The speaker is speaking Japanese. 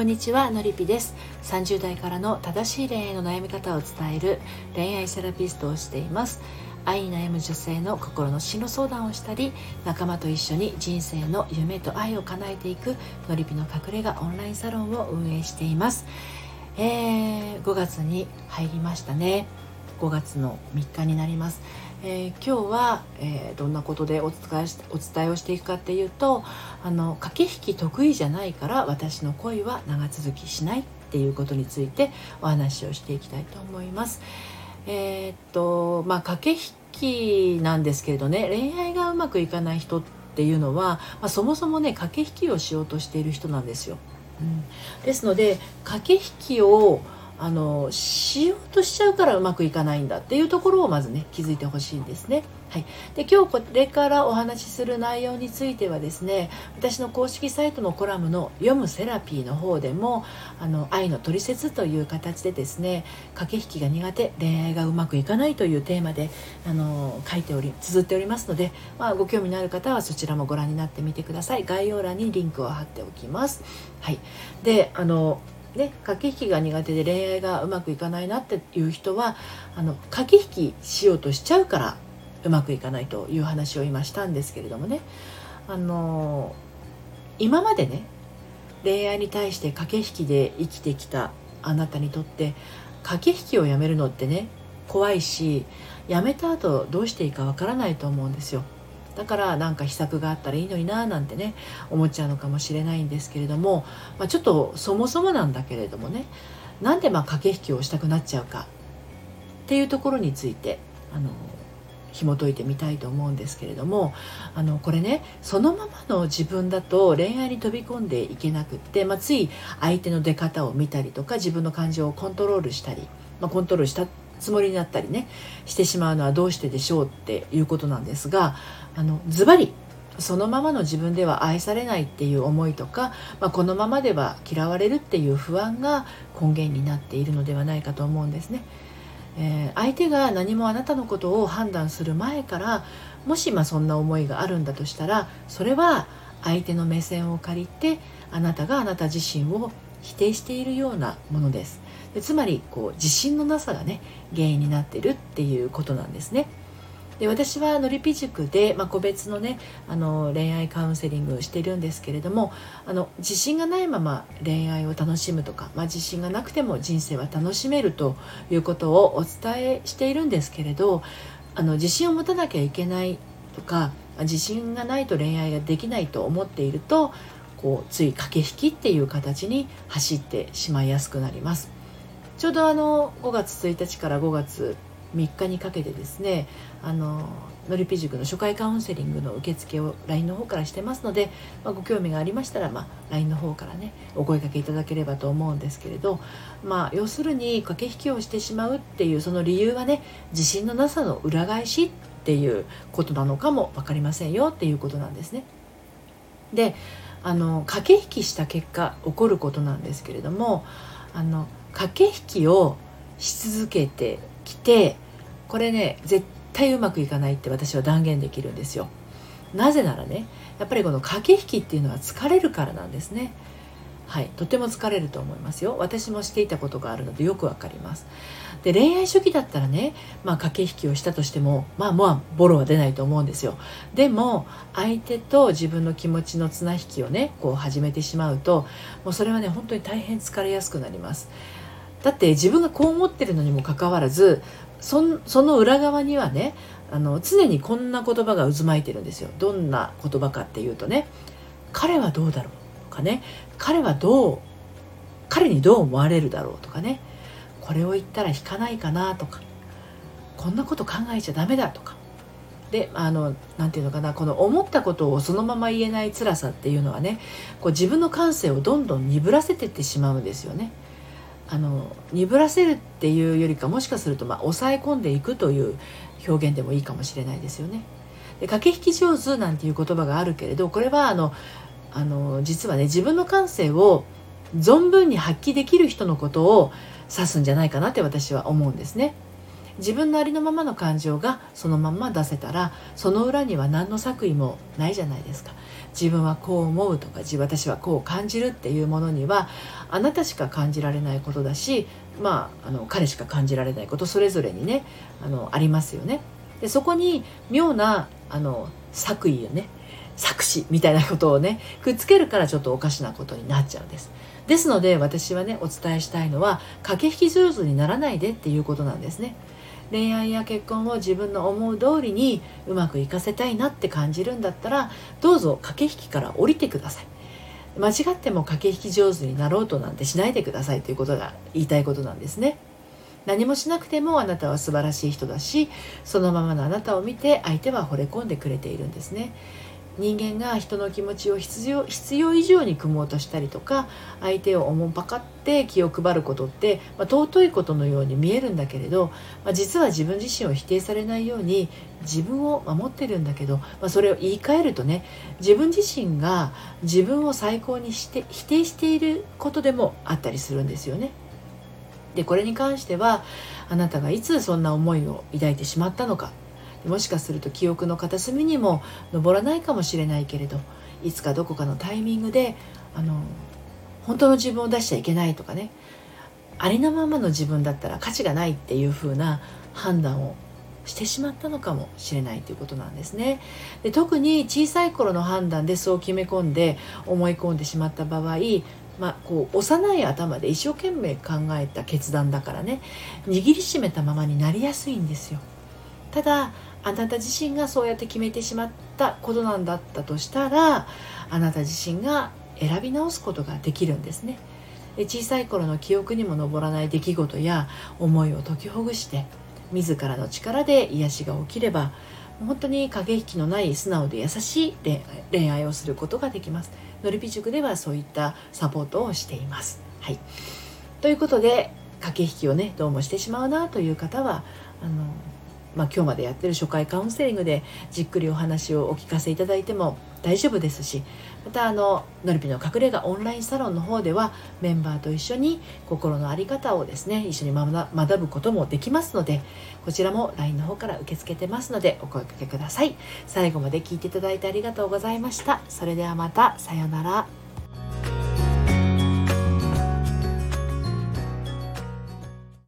こんにちはのりぴです。30代からの正しい恋愛の悩み方を伝える恋愛セラピストをしています。愛に悩む女性の心の進路相談をしたり仲間と一緒に人生の夢と愛を叶えていくのりぴの隠れ家オンラインサロンを運営しています。えー、5月に入りましたね。5月の3日になります。えー、今日は、えー、どんなことでお伝えしお伝えをしていくかっていうとあの駆け引き得意じゃないから私の恋は長続きしないっていうことについてお話をしていきたいと思います。えー、っとまあ駆け引きなんですけれどね恋愛がうまくいかない人っていうのは、まあ、そもそもね駆け引きをしようとしている人なんですよ。うん、ですので駆け引きをあのしようとしちゃうからうまくいかないんだっていうところをまずね気づいてほしいんですね。はい、で今日これからお話しする内容についてはですね私の公式サイトのコラムの「読むセラピー」の方でも「あの愛のトリセツ」という形でですね駆け引きが苦手恋愛がうまくいかないというテーマであの書いており綴っておりますので、まあ、ご興味のある方はそちらもご覧になってみてください概要欄にリンクを貼っておきます。はい、であのね、駆け引きが苦手で恋愛がうまくいかないなっていう人はあの駆け引きしようとしちゃうからうまくいかないという話を今したんですけれどもねあの今までね恋愛に対して駆け引きで生きてきたあなたにとって駆け引きをやめるのってね怖いしやめた後どうしていいかわからないと思うんですよ。だからなんか秘策があったらいいのにななんてね思っちゃうのかもしれないんですけれども、まあ、ちょっとそもそもなんだけれどもねなんでまあ駆け引きをしたくなっちゃうかっていうところについてあの紐解いてみたいと思うんですけれどもあのこれねそのままの自分だと恋愛に飛び込んでいけなくって、まあ、つい相手の出方を見たりとか自分の感情をコントロールしたり、まあ、コントロールしたつもりになったりねしてしまうのはどうしてでしょうっていうことなんですがあのズバリそのままの自分では愛されないっていう思いとか、まあ、このままでは嫌われるっていう不安が根源になっているのではないかと思うんですね。えー、相手が何もあなたのことを判断する前からもしまそんな思いがあるんだとしたらそれは相手の目線を借りてあなたがあなた自身を否定しているようなものです。でつまりこう自信のなさがね原因になってるっていうことなんですね。で私はのりぴ塾で、まあ、個別のねあの恋愛カウンセリングをしているんですけれどもあの自信がないまま恋愛を楽しむとか、まあ、自信がなくても人生は楽しめるということをお伝えしているんですけれどあの自信を持たなきゃいけないとか自信がないと恋愛ができないと思っているとこうつい駆け引きっていう形に走ってしまいやすくなります。ちょうどあの5月1日から5月3日にかけてですねあののりぴ塾の初回カウンセリングの受付を LINE の方からしてますので、まあ、ご興味がありましたら、まあ、LINE の方からねお声かけいただければと思うんですけれど、まあ、要するに駆け引きをしてしまうっていうその理由はね自信のなさの裏返しっていうことなのかも分かりませんよっていうことなんですね。であの駆け引きした結果起こることなんですけれどもあの駆け引きをし続けてきてこれね絶対うまくいかないって私は断言できるんですよ。なぜならねやっぱりこの駆け引きっていうのは疲れるからなんですね。はい、とても疲れると思いますよ。私もしていたことがあるのでよくわかります。で恋愛初期だったらね、まあ、駆け引きをしたとしてもまあまあボロは出ないと思うんですよ。でも相手と自分の気持ちの綱引きをねこう始めてしまうともうそれはね本当に大変疲れやすくなります。だって自分がこう思ってるのにもかかわらずその裏側にはねあの常にこんな言葉が渦巻いてるんですよ。どんな言葉かっていうとね彼はどうだろう。かね彼はどう彼にどう思われるだろうとかねこれを言ったら引かないかなとかこんなこと考えちゃダメだとかであのなていうのかなこの思ったことをそのまま言えない辛さっていうのはねこう自分の感性をどんどん鈍らせてってしまうんですよね。あの鈍らせるっていうよりかもしかするとまあ抑え込んでいくという表現でもいいかもしれないですよね。で駆け引き上手なんていう言葉があるけれどこれはあのあの実はね自分の感性を存分に発揮できる人のことを指すんじゃないかなって私は思うんですね。自分のありのままの感情がそのまま出せたらその裏には何の作為もないじゃないですか自分はこう思うとか私はこう感じるっていうものにはあなたしか感じられないことだしまああの彼しか感じられないことそれぞれにねあのありますよねでそこに妙なあの作為をね。作詞みたいなことをねくっつけるからちょっとおかしなことになっちゃうんです。ですので私はねお伝えしたいのは駆け引き上手にならないでっていうことなんですね。恋愛や結婚を自分の思う通りにうまくいかせたいなって感じるんだったらどうぞ駆け引きから降りてください。間違っても駆け引き上手になろうとなんてしないでくださいということが言いたいことなんですね。何もしなくてもあなたは素晴らしい人だしそのままのあなたを見て相手は惚れ込んでくれているんですね人間が人の気持ちを必要必要以上に組もうとしたりとか相手をおもんぱかって気を配ることって、まあ、尊いことのように見えるんだけれど、まあ、実は自分自身を否定されないように自分を守ってるんだけど、まあ、それを言い換えるとね自分自身が自分を最高にして否定していることでもあったりするんですよね。でこれに関してはあなたがいつそんな思いを抱いてしまったのか。もしかすると記憶の片隅にも上らないかもしれないけれどいつかどこかのタイミングであの本当の自分を出しちゃいけないとかね。ありのままの自分だったら価値がないっていう風な判断をしてしまったのかもしれないということなんですね。で特に小さい頃の判断でそう決め込んで思い込んでしまった場合まあ、こう幼い頭で一生懸命考えた決断だからね。握りしめたままになりやすいんですよ。ただあなた自身がそうやって決めてしまったことなんだったとしたらあなた自身が選び直すことができるんですね。で小さい頃の記憶にも上らない出来事や思いを解きほぐして自らの力で癒しが起きれば本当に駆け引きのない素直で優しい恋愛をすることができます。のりぴ塾ではそういったサポートをしています、はい、ということで駆け引きをねどうもしてしまうなという方はあのまあ、今日までやってる初回カウンセリングでじっくりお話をお聞かせいただいても大丈夫ですしまたあののりぴの隠れ家オンラインサロンの方ではメンバーと一緒に心の在り方をですね一緒に学ぶこともできますのでこちらも LINE の方から受け付けてますのでお声かけください。最後まで聞いていただいてありがとうございました。それではまたさようなら。